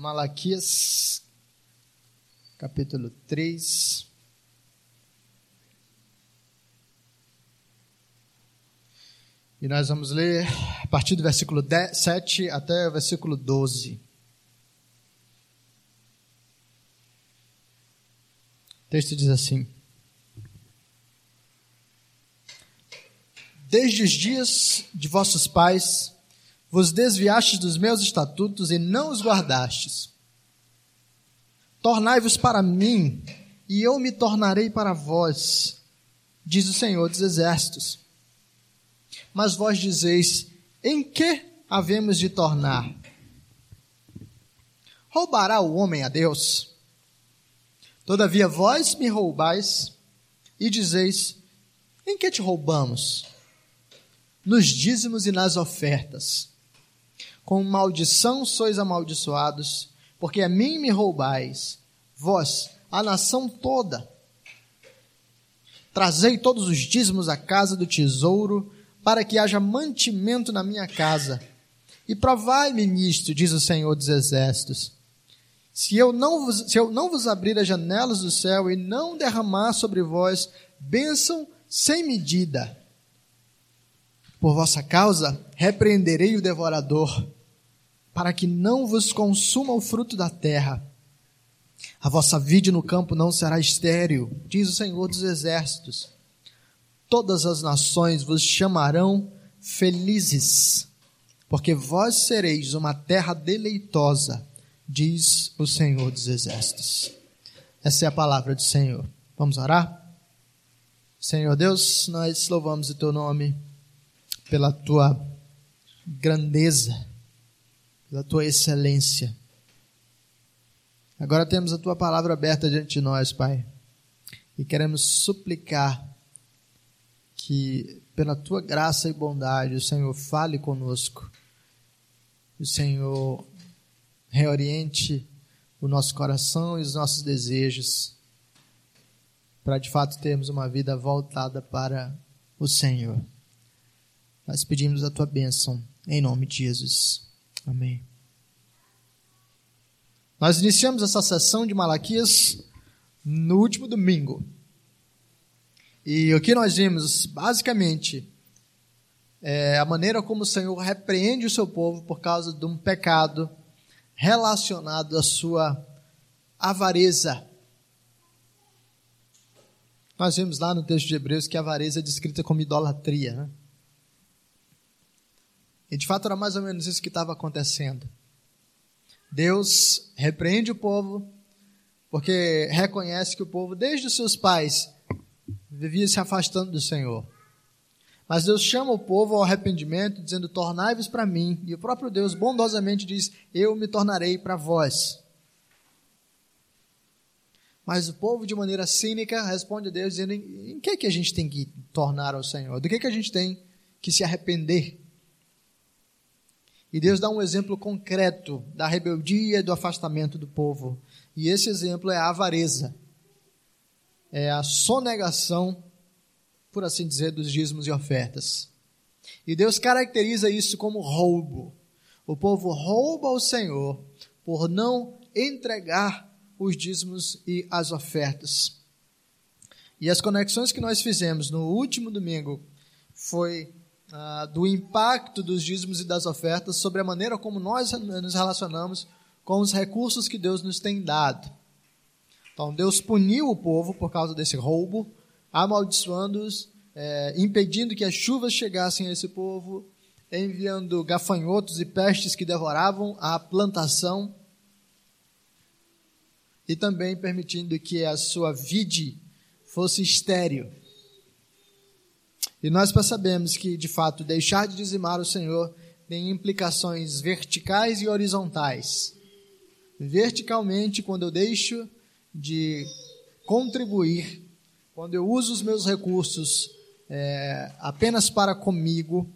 Malaquias, capítulo 3. E nós vamos ler a partir do versículo 10, 7 até o versículo 12. O texto diz assim: Desde os dias de vossos pais, vos desviastes dos meus estatutos e não os guardastes. Tornai-vos para mim, e eu me tornarei para vós, diz o Senhor dos Exércitos. Mas vós dizeis: em que havemos de tornar? Roubará o homem a Deus? Todavia vós me roubais e dizeis: em que te roubamos? Nos dízimos e nas ofertas. Com maldição sois amaldiçoados, porque a mim me roubais, vós, a nação toda. Trazei todos os dízimos à casa do tesouro, para que haja mantimento na minha casa. E provai-me nisto, diz o Senhor dos Exércitos. Se eu, não vos, se eu não vos abrir as janelas do céu e não derramar sobre vós bênção sem medida, por vossa causa repreenderei o devorador, para que não vos consuma o fruto da terra. A vossa vide no campo não será estéril, diz o Senhor dos Exércitos todas as nações vos chamarão felizes, porque vós sereis uma terra deleitosa, diz o Senhor dos Exércitos. Essa é a palavra do Senhor. Vamos orar? Senhor Deus, nós louvamos o teu nome pela tua grandeza, pela tua excelência. Agora temos a tua palavra aberta diante de nós, Pai, e queremos suplicar que pela tua graça e bondade o Senhor fale conosco, o Senhor reoriente o nosso coração e os nossos desejos, para de fato termos uma vida voltada para o Senhor. Nós pedimos a tua bênção, em nome de Jesus. Amém. Nós iniciamos essa sessão de Malaquias no último domingo. E o que nós vimos, basicamente, é a maneira como o Senhor repreende o seu povo por causa de um pecado relacionado à sua avareza. Nós vimos lá no texto de Hebreus que a avareza é descrita como idolatria. Né? E de fato era mais ou menos isso que estava acontecendo. Deus repreende o povo porque reconhece que o povo, desde os seus pais, vivia se afastando do Senhor. Mas Deus chama o povo ao arrependimento, dizendo: Tornai-vos para mim. E o próprio Deus bondosamente diz: Eu me tornarei para vós. Mas o povo, de maneira cínica, responde a Deus, dizendo: Em que, que a gente tem que tornar ao Senhor? Do que, que a gente tem que se arrepender? E Deus dá um exemplo concreto da rebeldia e do afastamento do povo. E esse exemplo é a avareza é a sonegação, por assim dizer, dos dízimos e ofertas. E Deus caracteriza isso como roubo. O povo rouba ao Senhor por não entregar os dízimos e as ofertas. E as conexões que nós fizemos no último domingo foi ah, do impacto dos dízimos e das ofertas sobre a maneira como nós nos relacionamos com os recursos que Deus nos tem dado. Então Deus puniu o povo por causa desse roubo, amaldiçoando-os, é, impedindo que as chuvas chegassem a esse povo, enviando gafanhotos e pestes que devoravam a plantação e também permitindo que a sua vide fosse estéril. E nós percebemos que, de fato, deixar de dizimar o Senhor tem implicações verticais e horizontais. Verticalmente, quando eu deixo de contribuir, quando eu uso os meus recursos é, apenas para comigo,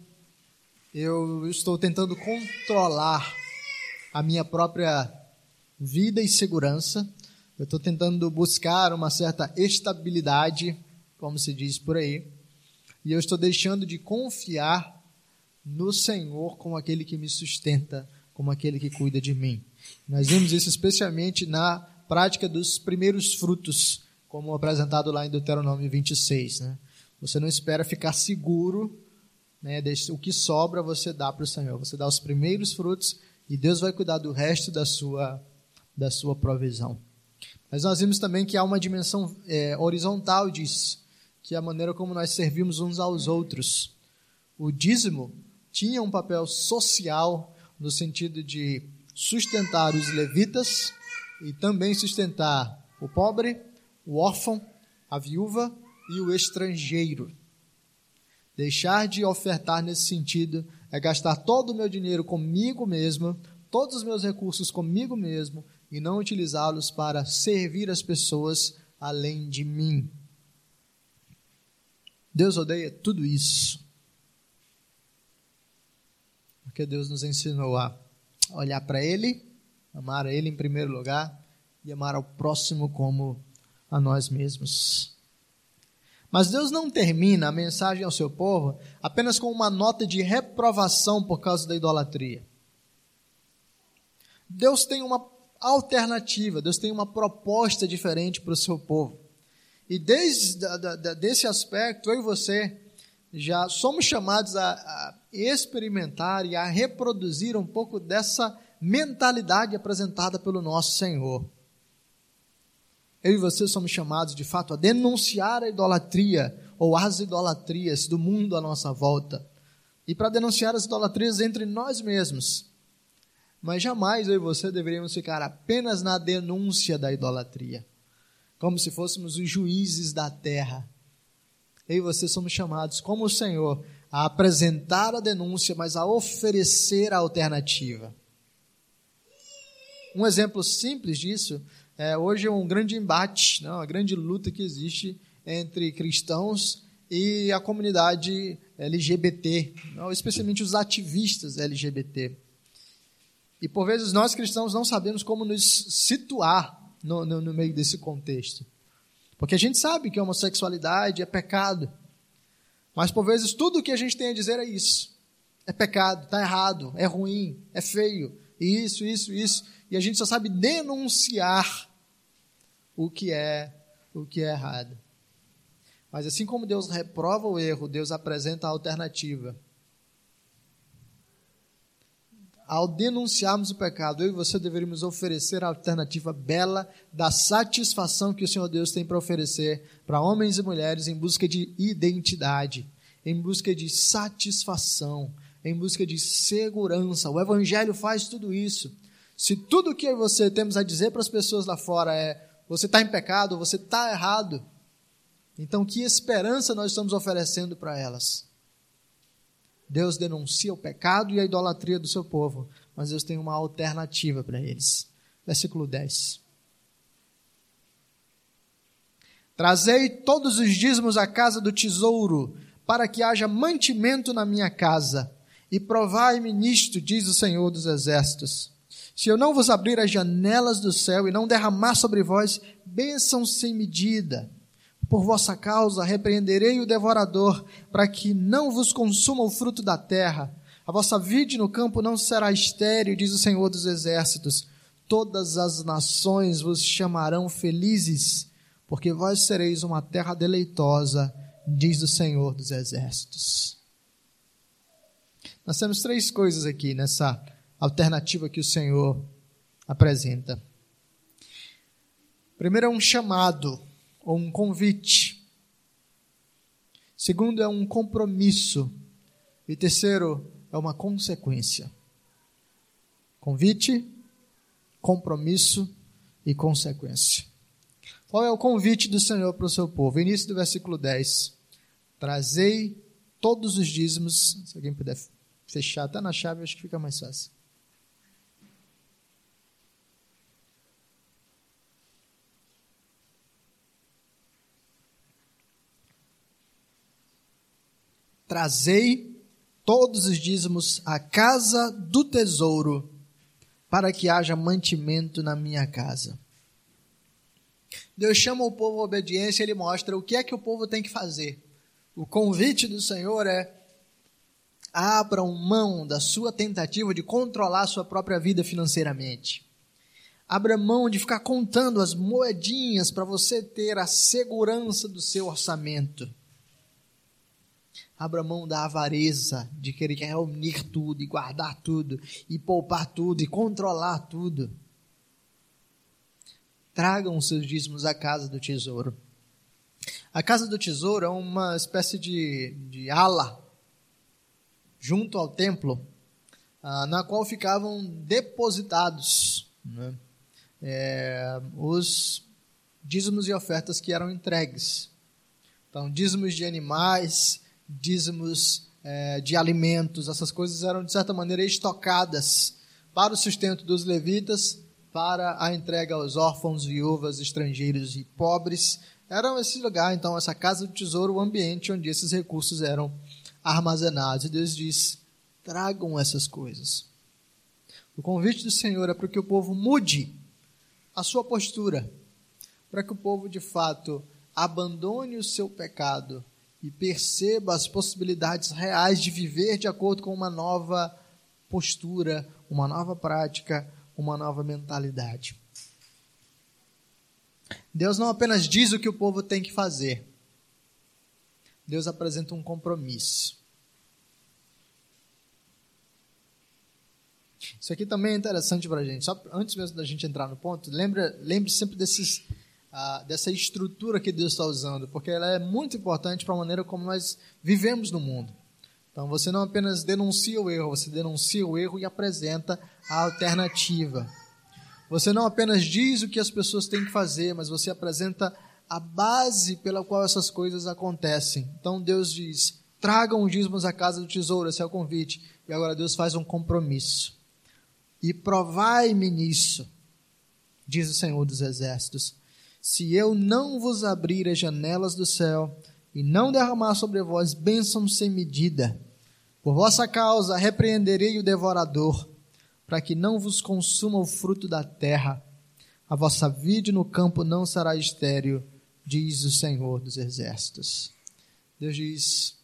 eu estou tentando controlar a minha própria vida e segurança, eu estou tentando buscar uma certa estabilidade, como se diz por aí, e eu estou deixando de confiar no Senhor como aquele que me sustenta como aquele que cuida de mim. Nós vimos isso especialmente na prática dos primeiros frutos, como apresentado lá em Deuteronômio 26. Né? Você não espera ficar seguro, né? o que sobra você dá para o Senhor. Você dá os primeiros frutos e Deus vai cuidar do resto da sua, da sua provisão. Mas nós vimos também que há uma dimensão é, horizontal disso, que é a maneira como nós servimos uns aos outros. O dízimo tinha um papel social no sentido de sustentar os levitas e também sustentar o pobre, o órfão, a viúva e o estrangeiro. Deixar de ofertar nesse sentido é gastar todo o meu dinheiro comigo mesmo, todos os meus recursos comigo mesmo e não utilizá-los para servir as pessoas além de mim. Deus odeia tudo isso. Porque Deus nos ensinou a olhar para Ele, amar a Ele em primeiro lugar e amar ao próximo como a nós mesmos. Mas Deus não termina a mensagem ao seu povo apenas com uma nota de reprovação por causa da idolatria. Deus tem uma alternativa, Deus tem uma proposta diferente para o seu povo. E desde desse aspecto, eu e você já somos chamados a, a experimentar e a reproduzir um pouco dessa mentalidade apresentada pelo nosso Senhor. Eu e você somos chamados, de fato, a denunciar a idolatria ou as idolatrias do mundo à nossa volta. E para denunciar as idolatrias entre nós mesmos. Mas jamais eu e você deveríamos ficar apenas na denúncia da idolatria, como se fôssemos os juízes da terra. Eu e você somos chamados, como o Senhor, a apresentar a denúncia, mas a oferecer a alternativa. Um exemplo simples disso é hoje é um grande embate, não, né, uma grande luta que existe entre cristãos e a comunidade LGBT, não, especialmente os ativistas LGBT. E por vezes nós cristãos não sabemos como nos situar no, no, no meio desse contexto. Porque a gente sabe que a homossexualidade é pecado. Mas por vezes tudo o que a gente tem a dizer é isso. É pecado, está errado, é ruim, é feio, isso, isso, isso e a gente só sabe denunciar o que é o que é errado. Mas assim como Deus reprova o erro, Deus apresenta a alternativa. Ao denunciarmos o pecado, eu e você deveríamos oferecer a alternativa bela da satisfação que o Senhor Deus tem para oferecer para homens e mulheres em busca de identidade, em busca de satisfação, em busca de segurança. O Evangelho faz tudo isso. Se tudo que você temos a dizer para as pessoas lá fora é você está em pecado, você está errado, então que esperança nós estamos oferecendo para elas? Deus denuncia o pecado e a idolatria do seu povo, mas Deus tem uma alternativa para eles. Versículo 10. Trazei todos os dízimos à casa do tesouro, para que haja mantimento na minha casa, e provai-me nisto, diz o Senhor dos Exércitos se eu não vos abrir as janelas do céu e não derramar sobre vós bênção sem medida, por vossa causa repreenderei o devorador, para que não vos consuma o fruto da terra. A vossa vide no campo não será estéril, diz o Senhor dos Exércitos. Todas as nações vos chamarão felizes, porque vós sereis uma terra deleitosa, diz o Senhor dos Exércitos. Nós temos três coisas aqui nessa alternativa que o Senhor apresenta. Primeiro é um chamado ou um convite. Segundo é um compromisso. E terceiro é uma consequência. Convite, compromisso e consequência. Qual é o convite do Senhor para o seu povo? Início do versículo 10. Trazei todos os dízimos. Se alguém puder fechar até na chave, acho que fica mais fácil. Trazei todos os dízimos à casa do tesouro, para que haja mantimento na minha casa. Deus chama o povo à obediência, ele mostra o que é que o povo tem que fazer. O convite do Senhor é Abram mão da sua tentativa de controlar a sua própria vida financeiramente. Abra mão de ficar contando as moedinhas para você ter a segurança do seu orçamento. Abra mão da avareza, de querer reunir tudo e guardar tudo, e poupar tudo e controlar tudo. Tragam os seus dízimos à casa do tesouro. A casa do tesouro é uma espécie de, de ala junto ao templo, ah, na qual ficavam depositados né, é, os dízimos e ofertas que eram entregues. Então, dízimos de animais, dízimos é, de alimentos, essas coisas eram de certa maneira estocadas para o sustento dos levitas, para a entrega aos órfãos, viúvas, estrangeiros e pobres. Era esse lugar, então, essa casa do tesouro, o ambiente onde esses recursos eram armazenados. E Deus diz: tragam essas coisas. O convite do Senhor é para que o povo mude a sua postura, para que o povo de fato abandone o seu pecado e perceba as possibilidades reais de viver de acordo com uma nova postura, uma nova prática, uma nova mentalidade. Deus não apenas diz o que o povo tem que fazer, Deus apresenta um compromisso. Isso aqui também é interessante para a gente. Só antes mesmo da gente entrar no ponto, lembre, lembre sempre desses, dessa estrutura que Deus está usando, porque ela é muito importante para a maneira como nós vivemos no mundo. Então você não apenas denuncia o erro, você denuncia o erro e apresenta a alternativa. Você não apenas diz o que as pessoas têm que fazer, mas você apresenta a base pela qual essas coisas acontecem. Então Deus diz: tragam os dízimos à casa do tesouro, esse é o convite. E agora Deus faz um compromisso. E provai-me nisso, diz o Senhor dos Exércitos, se eu não vos abrir as janelas do céu e não derramar sobre vós bênçãos sem medida. Por vossa causa repreenderei o devorador, para que não vos consuma o fruto da terra. A vossa vide no campo não será estéril, diz o Senhor dos Exércitos. Deus diz: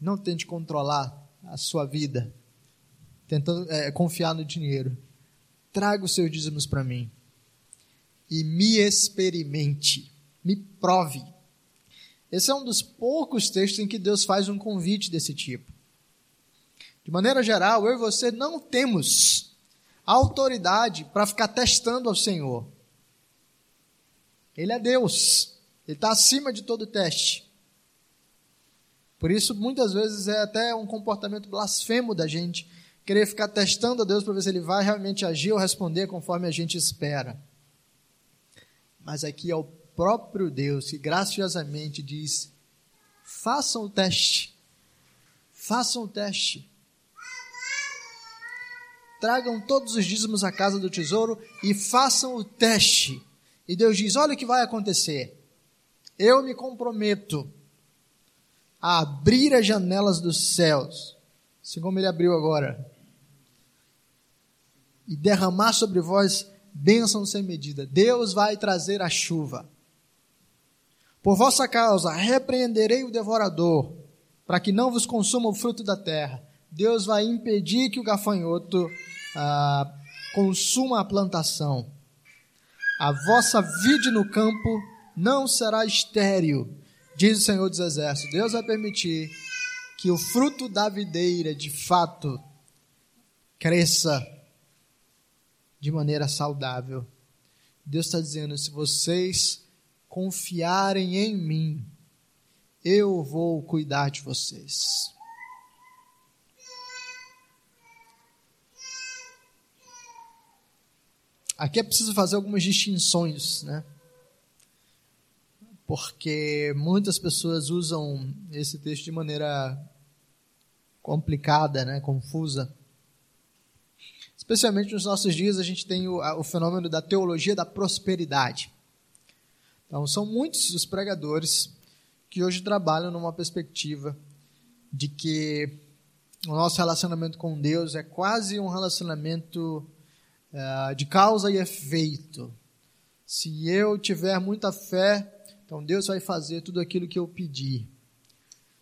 não tente controlar a sua vida tentando é, confiar no dinheiro. Traga os seus dízimos para mim e me experimente, me prove. Esse é um dos poucos textos em que Deus faz um convite desse tipo. De maneira geral, eu e você não temos autoridade para ficar testando ao Senhor. Ele é Deus, ele está acima de todo teste. Por isso, muitas vezes é até um comportamento blasfemo da gente querer ficar testando a Deus para ver se ele vai realmente agir ou responder conforme a gente espera. Mas aqui é o próprio Deus que graciosamente diz: façam o teste. Façam o teste. Tragam todos os dízimos à casa do tesouro e façam o teste. E Deus diz: olha o que vai acontecer. Eu me comprometo a abrir as janelas dos céus, assim como ele abriu agora, e derramar sobre vós bênção sem medida. Deus vai trazer a chuva. Por vossa causa, repreenderei o devorador, para que não vos consuma o fruto da terra. Deus vai impedir que o gafanhoto ah, consuma a plantação. A vossa vide no campo não será estéril, diz o Senhor dos Exércitos. Deus vai permitir que o fruto da videira, de fato, cresça de maneira saudável. Deus está dizendo: se vocês confiarem em mim, eu vou cuidar de vocês. Aqui é preciso fazer algumas distinções, né? Porque muitas pessoas usam esse texto de maneira complicada, né? Confusa. Especialmente nos nossos dias, a gente tem o, o fenômeno da teologia da prosperidade. Então, são muitos os pregadores que hoje trabalham numa perspectiva de que o nosso relacionamento com Deus é quase um relacionamento uh, de causa e efeito. Se eu tiver muita fé, então Deus vai fazer tudo aquilo que eu pedir.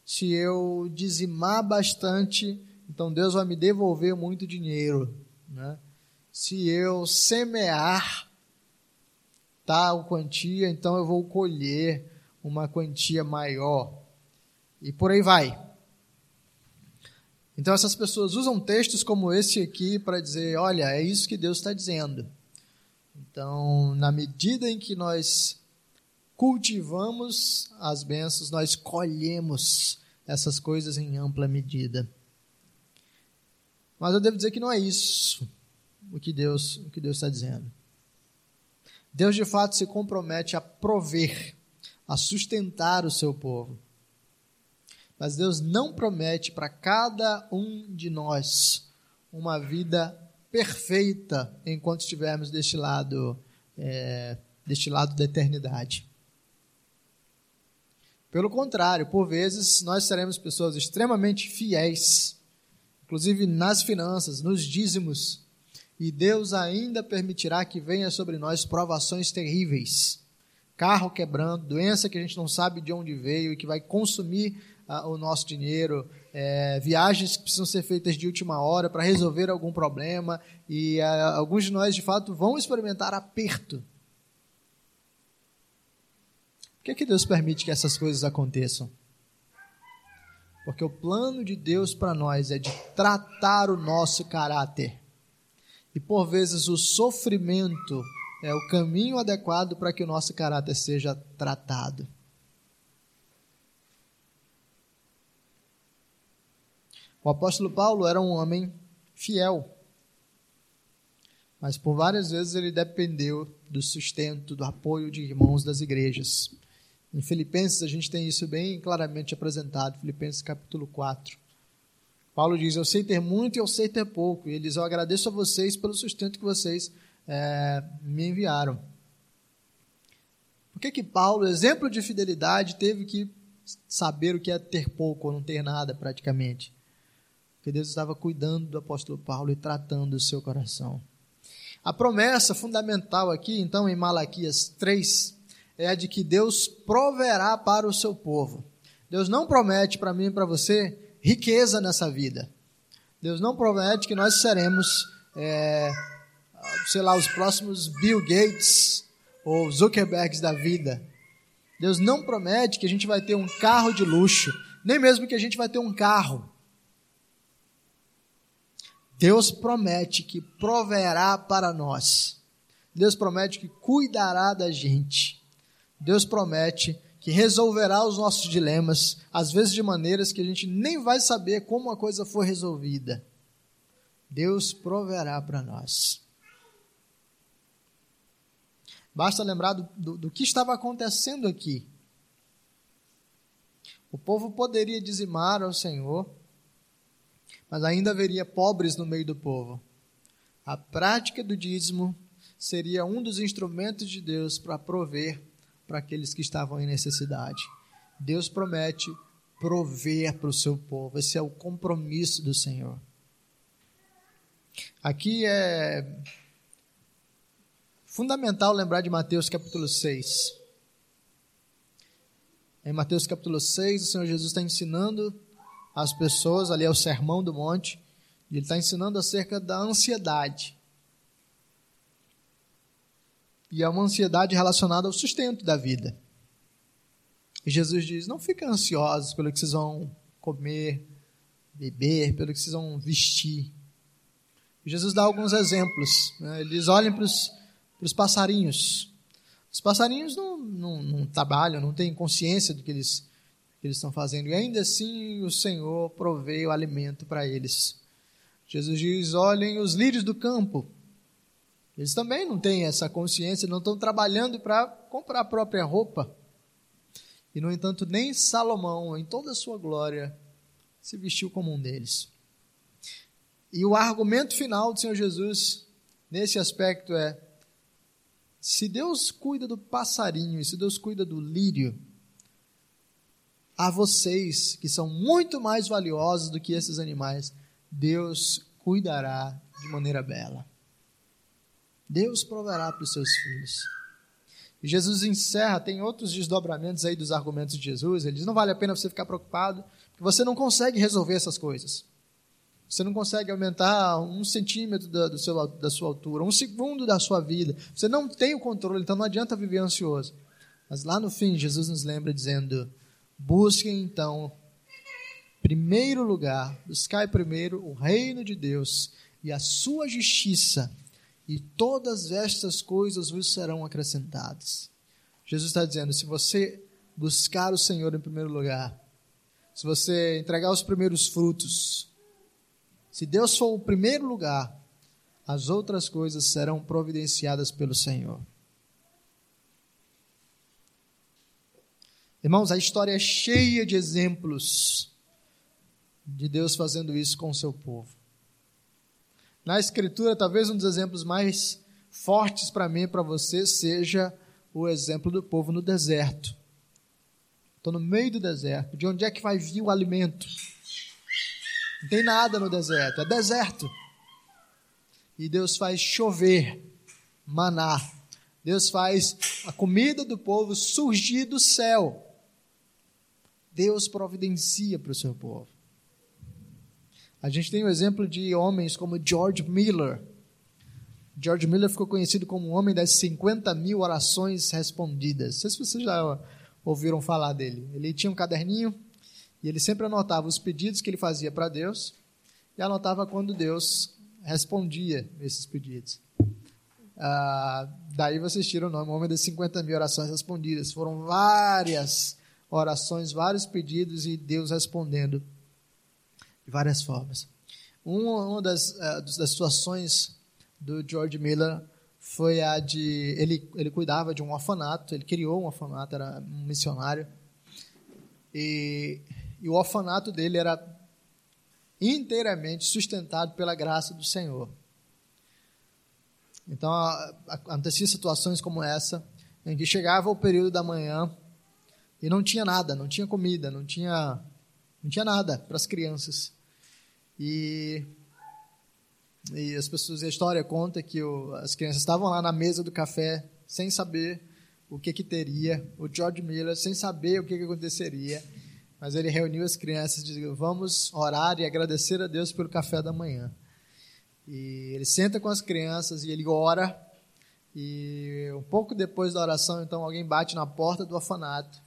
se eu dizimar bastante, então Deus vai me devolver muito dinheiro. Né? Se eu semear tal quantia, então eu vou colher uma quantia maior. E por aí vai. Então essas pessoas usam textos como esse aqui para dizer: olha, é isso que Deus está dizendo. Então, na medida em que nós cultivamos as bênçãos, nós colhemos essas coisas em ampla medida. Mas eu devo dizer que não é isso o que Deus o que Deus está dizendo. Deus de fato se compromete a prover, a sustentar o seu povo. Mas Deus não promete para cada um de nós uma vida perfeita enquanto estivermos deste lado, é, deste lado da eternidade. Pelo contrário, por vezes nós seremos pessoas extremamente fiéis, inclusive nas finanças, nos dízimos, e Deus ainda permitirá que venha sobre nós provações terríveis. Carro quebrando, doença que a gente não sabe de onde veio e que vai consumir ah, o nosso dinheiro, é, viagens que precisam ser feitas de última hora para resolver algum problema, e ah, alguns de nós, de fato, vão experimentar aperto. Por que, que Deus permite que essas coisas aconteçam? Porque o plano de Deus para nós é de tratar o nosso caráter. E por vezes o sofrimento é o caminho adequado para que o nosso caráter seja tratado. O apóstolo Paulo era um homem fiel, mas por várias vezes ele dependeu do sustento, do apoio de irmãos das igrejas. Em Filipenses a gente tem isso bem claramente apresentado, Filipenses capítulo 4. Paulo diz: Eu sei ter muito e eu sei ter pouco. E ele diz: Eu agradeço a vocês pelo sustento que vocês é, me enviaram. Por que, que Paulo, exemplo de fidelidade, teve que saber o que é ter pouco ou não ter nada praticamente? Porque Deus estava cuidando do apóstolo Paulo e tratando o seu coração. A promessa fundamental aqui, então, em Malaquias 3, é a de que Deus proverá para o seu povo. Deus não promete para mim e para você riqueza nessa vida. Deus não promete que nós seremos, é, sei lá, os próximos Bill Gates ou Zuckerbergs da vida. Deus não promete que a gente vai ter um carro de luxo, nem mesmo que a gente vai ter um carro. Deus promete que proverá para nós. Deus promete que cuidará da gente. Deus promete que resolverá os nossos dilemas, às vezes de maneiras que a gente nem vai saber como a coisa foi resolvida. Deus proverá para nós. Basta lembrar do, do, do, que estava acontecendo aqui. O povo poderia dizimar ao Senhor, mas ainda haveria pobres no meio do povo. A prática do dízimo seria um dos instrumentos de Deus para prover para aqueles que estavam em necessidade. Deus promete prover para o seu povo, esse é o compromisso do Senhor. Aqui é fundamental lembrar de Mateus capítulo 6. Em Mateus capítulo 6, o Senhor Jesus está ensinando as pessoas, ali é o Sermão do Monte, e ele está ensinando acerca da ansiedade. E é uma ansiedade relacionada ao sustento da vida. E Jesus diz: não fiquem ansiosos pelo que vocês vão comer, beber, pelo que vocês vão vestir. E Jesus dá alguns exemplos. Né? Ele diz: olhem para os passarinhos. Os passarinhos não, não, não, trabalham, não têm consciência do que eles, que eles estão fazendo. E ainda assim o Senhor provê o alimento para eles. Jesus diz: olhem os lírios do campo. Eles também não têm essa consciência, não estão trabalhando para comprar a própria roupa. E, no entanto, nem Salomão, em toda a sua glória, se vestiu como um deles. E o argumento final do Senhor Jesus nesse aspecto é: se Deus cuida do passarinho se Deus cuida do lírio, a vocês, que são muito mais valiosos do que esses animais, Deus cuidará de maneira bela. Deus proverá para os seus filhos. E Jesus encerra, tem outros desdobramentos aí dos argumentos de Jesus. Ele diz: não vale a pena você ficar preocupado, que você não consegue resolver essas coisas. Você não consegue aumentar um centímetro da, do seu, da sua altura, um segundo da sua vida. Você não tem o controle, então não adianta viver ansioso. Mas lá no fim, Jesus nos lembra dizendo: busquem então, primeiro lugar, buscai primeiro o reino de Deus e a sua justiça, e todas estas coisas vos serão acrescentadas. Jesus está dizendo: se você buscar o Senhor em primeiro lugar, se você entregar os primeiros frutos, se Deus for o primeiro lugar, as outras coisas serão providenciadas pelo Senhor. Irmãos, a história é cheia de exemplos de Deus fazendo isso com o seu povo. Na Escritura, talvez um dos exemplos mais fortes para mim e para você seja o exemplo do povo no deserto. Estou no meio do deserto. De onde é que vai vir o alimento? Não tem nada no deserto, é deserto. E Deus faz chover, maná. Deus faz a comida do povo surgir do céu. Deus providencia para o seu povo. A gente tem o exemplo de homens como George Miller. George Miller ficou conhecido como o homem das 50 mil orações respondidas. Não sei se vocês já ouviram falar dele. Ele tinha um caderninho e ele sempre anotava os pedidos que ele fazia para Deus e anotava quando Deus respondia esses pedidos. Ah, daí vocês tiram o nome, o homem das 50 mil orações respondidas. Foram várias orações, vários pedidos e Deus respondendo de várias formas. Uma, das, uh, das situações do George Miller foi a de. Ele, ele cuidava de um orfanato, ele criou um orfanato, era um missionário. E e o orfanato dele era inteiramente sustentado pela graça do Senhor. Então, acontecia situações como essa, em que chegava o período da manhã e não tinha nada, não tinha comida, não tinha, não tinha nada para as crianças. E, e as pessoas, a história conta que o, as crianças estavam lá na mesa do café, sem saber o que, que teria, o George Miller, sem saber o que, que aconteceria mas ele reuniu as crianças e disse: Vamos orar e agradecer a Deus pelo café da manhã. E ele senta com as crianças e ele ora. E um pouco depois da oração, então, alguém bate na porta do orfanato.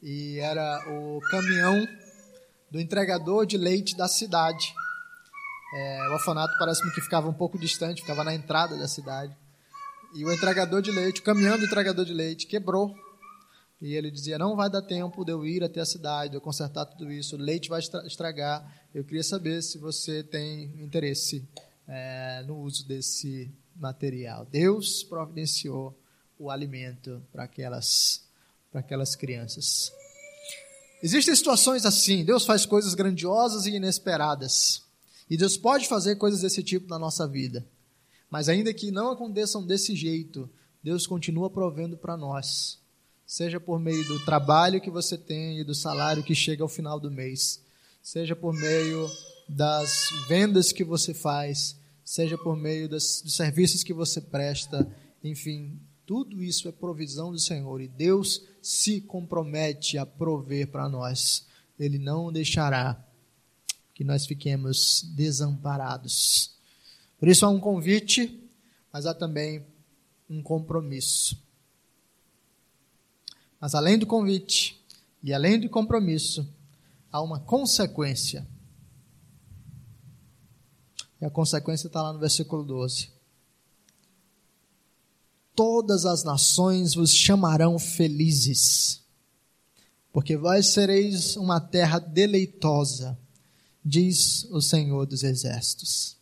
E era o caminhão do entregador de leite da cidade. É, o orfanato parece-me que ficava um pouco distante, ficava na entrada da cidade. E o entregador de leite, o caminhão do entregador de leite, quebrou e ele dizia: Não vai dar tempo de eu ir até a cidade, de eu consertar tudo isso, o leite vai estragar. Eu queria saber se você tem interesse é, no uso desse material. Deus providenciou o alimento para aquelas, para aquelas crianças. Existem situações assim: Deus faz coisas grandiosas e inesperadas. E Deus pode fazer coisas desse tipo na nossa vida. Mas ainda que não aconteçam desse jeito, Deus continua provendo para nós. Seja por meio do trabalho que você tem e do salário que chega ao final do mês, seja por meio das vendas que você faz, seja por meio das, dos serviços que você presta, enfim, tudo isso é provisão do Senhor. E Deus se compromete a prover para nós. Ele não deixará que nós fiquemos desamparados. Por isso há um convite, mas há também um compromisso. Mas além do convite e além do compromisso, há uma consequência. E a consequência está lá no versículo 12. Todas as nações vos chamarão felizes, porque vós sereis uma terra deleitosa, diz o Senhor dos Exércitos.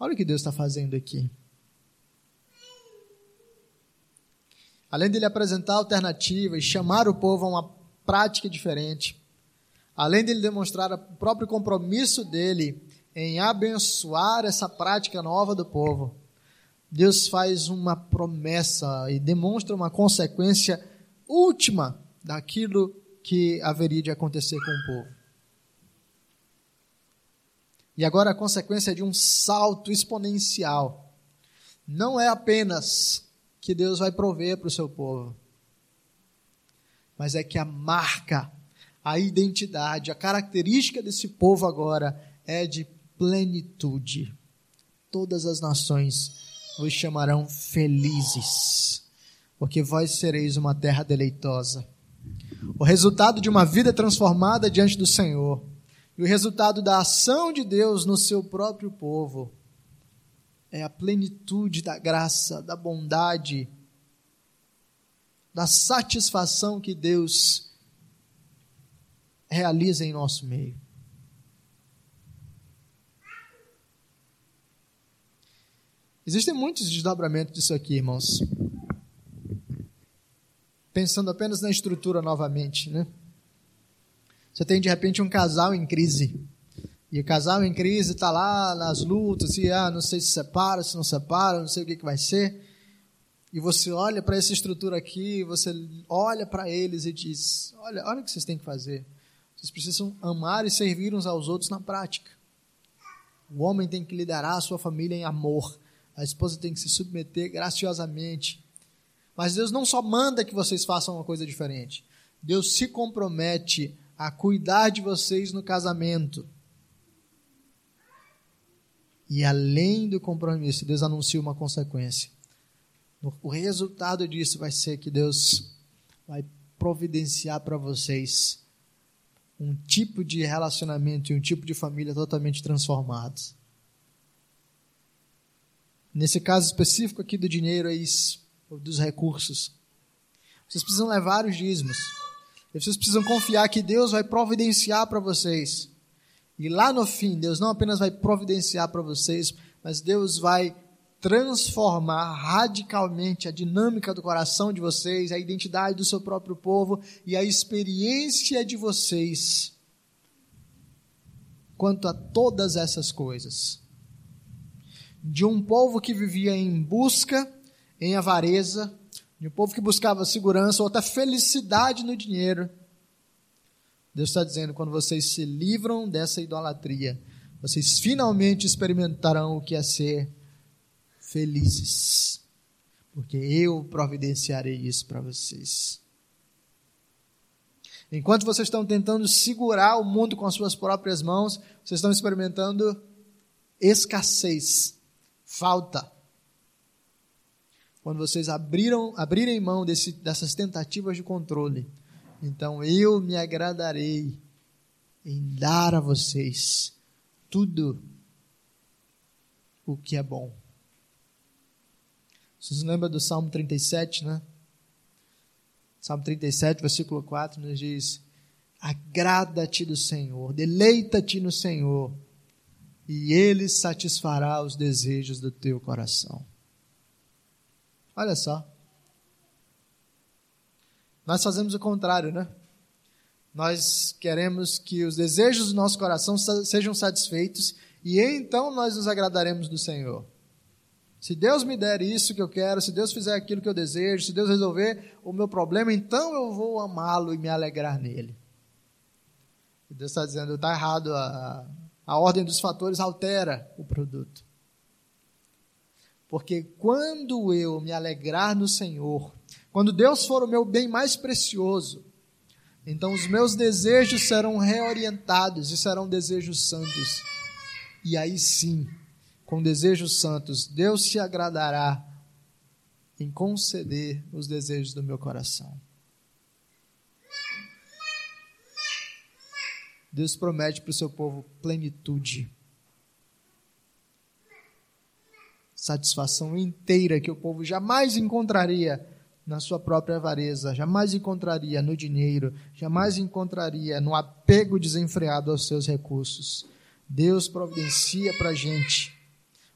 Olha o que Deus está fazendo aqui. além de ele apresentar alternativas, chamar o povo a uma prática diferente, além de ele demonstrar o próprio compromisso dele em abençoar essa prática nova do povo, Deus faz uma promessa e demonstra uma consequência última daquilo que haveria de acontecer com o povo. E agora a consequência é de um salto exponencial. Não é apenas que Deus vai prover para o seu povo. mas é que a marca, a identidade, a característica desse povo agora é de plenitude. Todas as nações vos chamarão felizes, porque vós sereis uma terra deleitosa. O resultado de uma vida transformada diante do Senhor e o resultado da ação de Deus no seu próprio povo é a plenitude da graça, da bondade, da satisfação que Deus realiza em nosso meio. Existem muitos desdobramentos disso aqui, irmãos. Pensando apenas na estrutura novamente, né? Você tem de repente um casal em crise. E o casal em crise está lá nas lutas, e ah, não sei se separa, se não separa, não sei o que, que vai ser. E você olha para essa estrutura aqui, você olha para eles e diz: olha, olha o que vocês têm que fazer. Vocês precisam amar e servir uns aos outros na prática. O homem tem que liderar a sua família em amor. A esposa tem que se submeter graciosamente. Mas Deus não só manda que vocês façam uma coisa diferente. Deus se compromete a cuidar de vocês no casamento. E além do compromisso, Deus anuncia uma consequência. O resultado disso vai ser que Deus vai providenciar para vocês um tipo de relacionamento e um tipo de família totalmente transformados. Nesse caso específico aqui do dinheiro, é isso, dos recursos. Vocês precisam levar os dízimos. Vocês precisam confiar que Deus vai providenciar para vocês. E lá no fim, Deus não apenas vai providenciar para vocês, mas Deus vai transformar radicalmente a dinâmica do coração de vocês, a identidade do seu próprio povo e a experiência de vocês quanto a todas essas coisas de um povo que vivia em busca, em avareza, de um povo que buscava segurança ou até felicidade no dinheiro. Deus está dizendo: quando vocês se livram dessa idolatria, vocês finalmente experimentarão o que é ser felizes, porque eu providenciarei isso para vocês. Enquanto vocês estão tentando segurar o mundo com as suas próprias mãos, vocês estão experimentando escassez falta. Quando vocês abriram, abrirem mão desse, dessas tentativas de controle, então eu me agradarei em dar a vocês tudo o que é bom. Vocês lembram do Salmo 37, né? Salmo 37, versículo 4, nos diz: Agrada-te do Senhor, deleita-te no Senhor, e ele satisfará os desejos do teu coração. Olha só. Nós fazemos o contrário, né? Nós queremos que os desejos do nosso coração sejam satisfeitos e então nós nos agradaremos do Senhor. Se Deus me der isso que eu quero, se Deus fizer aquilo que eu desejo, se Deus resolver o meu problema, então eu vou amá-lo e me alegrar nele. Deus está dizendo, está errado a, a ordem dos fatores altera o produto. Porque quando eu me alegrar no Senhor, quando Deus for o meu bem mais precioso, então os meus desejos serão reorientados e serão desejos santos. E aí sim, com desejos santos, Deus se agradará em conceder os desejos do meu coração. Deus promete para o seu povo plenitude. Satisfação inteira que o povo jamais encontraria na sua própria avareza, jamais encontraria no dinheiro, jamais encontraria no apego desenfreado aos seus recursos. Deus providencia para a gente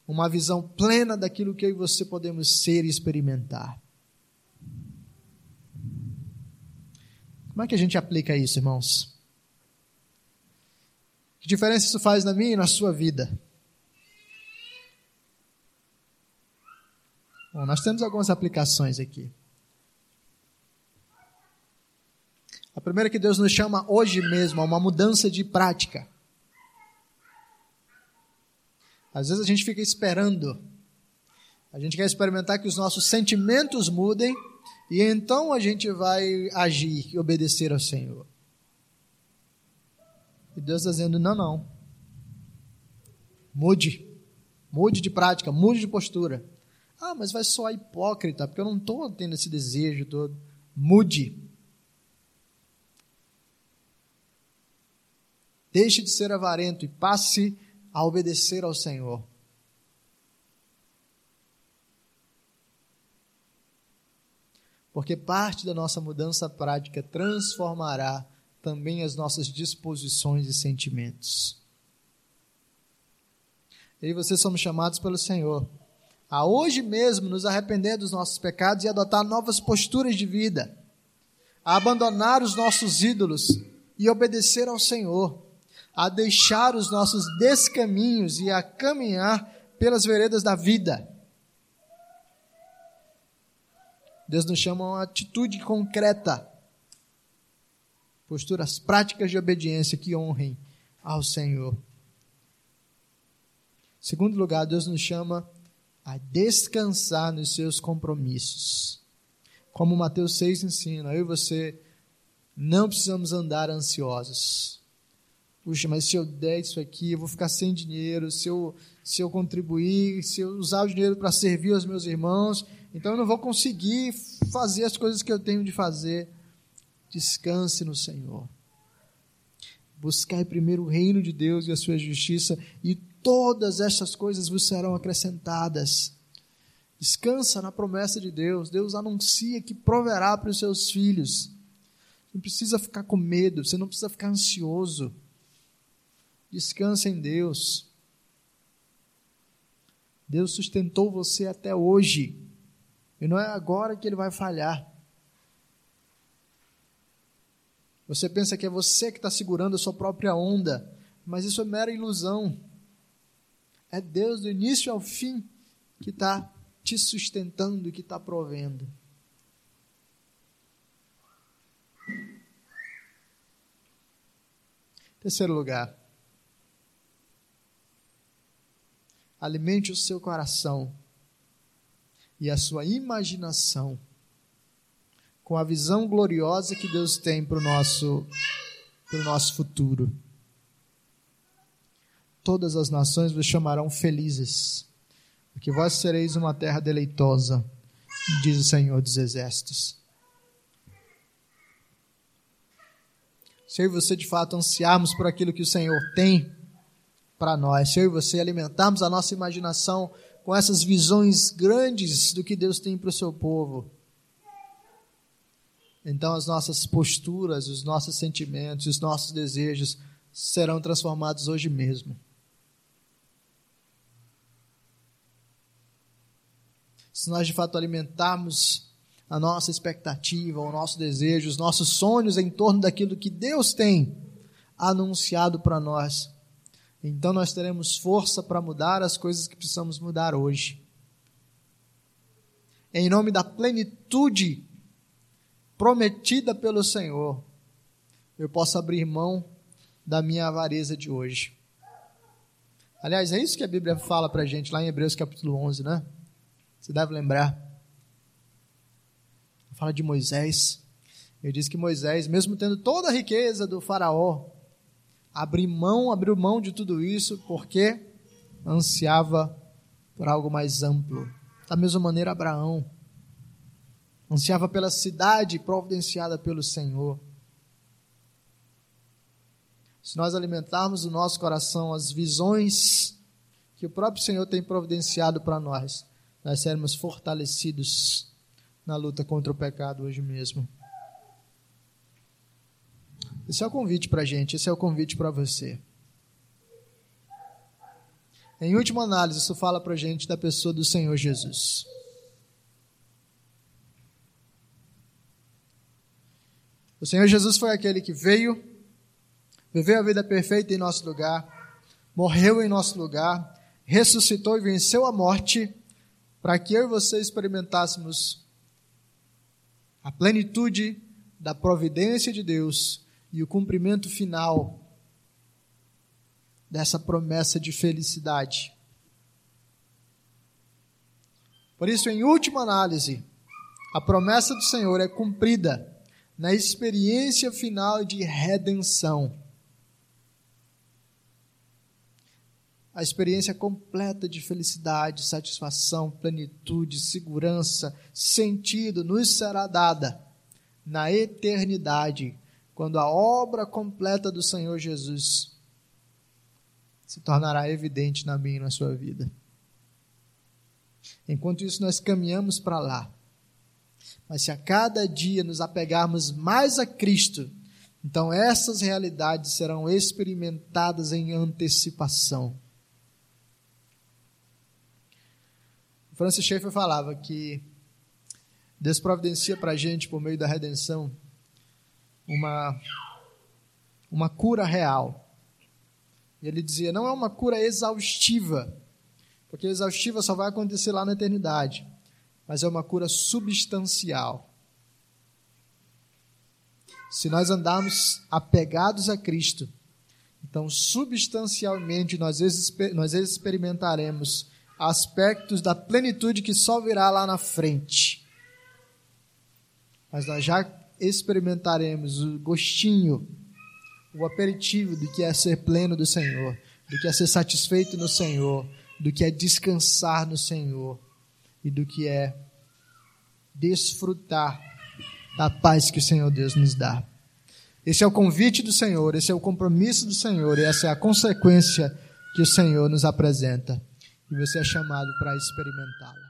uma visão plena daquilo que eu e você podemos ser e experimentar. Como é que a gente aplica isso, irmãos? Que diferença isso faz na minha e na sua vida? Bom, nós temos algumas aplicações aqui. A primeira é que Deus nos chama hoje mesmo a uma mudança de prática. Às vezes a gente fica esperando. A gente quer experimentar que os nossos sentimentos mudem E então a gente vai agir e obedecer ao Senhor. E Deus está dizendo: não, não. Mude. Mude de prática, mude de postura. Ah, mas vai soar hipócrita, porque eu não estou tendo esse desejo todo. Mude. Deixe de ser avarento e passe a obedecer ao Senhor. Porque parte da nossa mudança prática transformará também as nossas disposições e sentimentos. Eu e você somos chamados pelo Senhor a hoje mesmo nos arrepender dos nossos pecados e adotar novas posturas de vida, a abandonar os nossos ídolos e obedecer ao Senhor, a deixar os nossos descaminhos e a caminhar pelas veredas da vida. Deus nos chama a uma atitude concreta, posturas práticas de obediência que honrem ao Senhor. Segundo lugar, Deus nos chama a descansar nos seus compromissos. Como Mateus 6 ensina, eu e você não precisamos andar ansiosos. Puxa, mas se eu der isso aqui, eu vou ficar sem dinheiro. Se eu, se eu contribuir, se eu usar o dinheiro para servir aos meus irmãos, então eu não vou conseguir fazer as coisas que eu tenho de fazer. Descanse no Senhor. Buscai primeiro o reino de Deus e a sua justiça, e todas essas coisas vos serão acrescentadas. Descansa na promessa de Deus. Deus anuncia que proverá para os seus filhos. Você não precisa ficar com medo, você não precisa ficar ansioso. Descansa em Deus. Deus sustentou você até hoje. E não é agora que ele vai falhar. Você pensa que é você que está segurando a sua própria onda, mas isso é mera ilusão. É Deus do início ao fim que está te sustentando, que está provendo. Terceiro lugar. Alimente o seu coração e a sua imaginação com a visão gloriosa que Deus tem para o nosso, nosso futuro todas as nações vos chamarão felizes, porque vós sereis uma terra deleitosa, diz o Senhor dos Exércitos. Se eu e você de fato ansiarmos por aquilo que o Senhor tem para nós, se eu e você alimentarmos a nossa imaginação com essas visões grandes do que Deus tem para o seu povo, então as nossas posturas, os nossos sentimentos, os nossos desejos serão transformados hoje mesmo. se nós de fato alimentarmos a nossa expectativa, o nosso desejo, os nossos sonhos em torno daquilo que Deus tem anunciado para nós, então nós teremos força para mudar as coisas que precisamos mudar hoje. Em nome da plenitude prometida pelo Senhor, eu posso abrir mão da minha avareza de hoje. Aliás, é isso que a Bíblia fala para a gente lá em Hebreus capítulo 11, né? Você deve lembrar. Fala de Moisés. Ele diz que Moisés, mesmo tendo toda a riqueza do faraó, abriu mão, abriu mão de tudo isso porque ansiava por algo mais amplo. Da mesma maneira, Abraão ansiava pela cidade providenciada pelo Senhor. Se nós alimentarmos o nosso coração as visões que o próprio Senhor tem providenciado para nós, nós sermos fortalecidos na luta contra o pecado hoje mesmo. Esse é o convite para a gente, esse é o convite para você. Em última análise, isso fala para a gente da pessoa do Senhor Jesus. O Senhor Jesus foi aquele que veio, viveu a vida perfeita em nosso lugar, morreu em nosso lugar, ressuscitou e venceu a morte para que eu e você experimentássemos a plenitude da providência de Deus e o cumprimento final dessa promessa de felicidade. Por isso, em última análise, a promessa do Senhor é cumprida na experiência final de redenção. A experiência completa de felicidade, satisfação, plenitude, segurança, sentido nos será dada na eternidade, quando a obra completa do Senhor Jesus se tornará evidente na minha e na sua vida. Enquanto isso, nós caminhamos para lá. Mas se a cada dia nos apegarmos mais a Cristo, então essas realidades serão experimentadas em antecipação. Francis Schaeffer falava que Deus providencia para a gente, por meio da redenção, uma, uma cura real. E ele dizia: não é uma cura exaustiva, porque exaustiva só vai acontecer lá na eternidade, mas é uma cura substancial. Se nós andarmos apegados a Cristo, então substancialmente nós, nós experimentaremos aspectos da plenitude que só virá lá na frente. Mas nós já experimentaremos o gostinho, o aperitivo do que é ser pleno do Senhor, do que é ser satisfeito no Senhor, do que é descansar no Senhor e do que é desfrutar da paz que o Senhor Deus nos dá. Esse é o convite do Senhor, esse é o compromisso do Senhor, e essa é a consequência que o Senhor nos apresenta. E você é chamado para experimentá-la.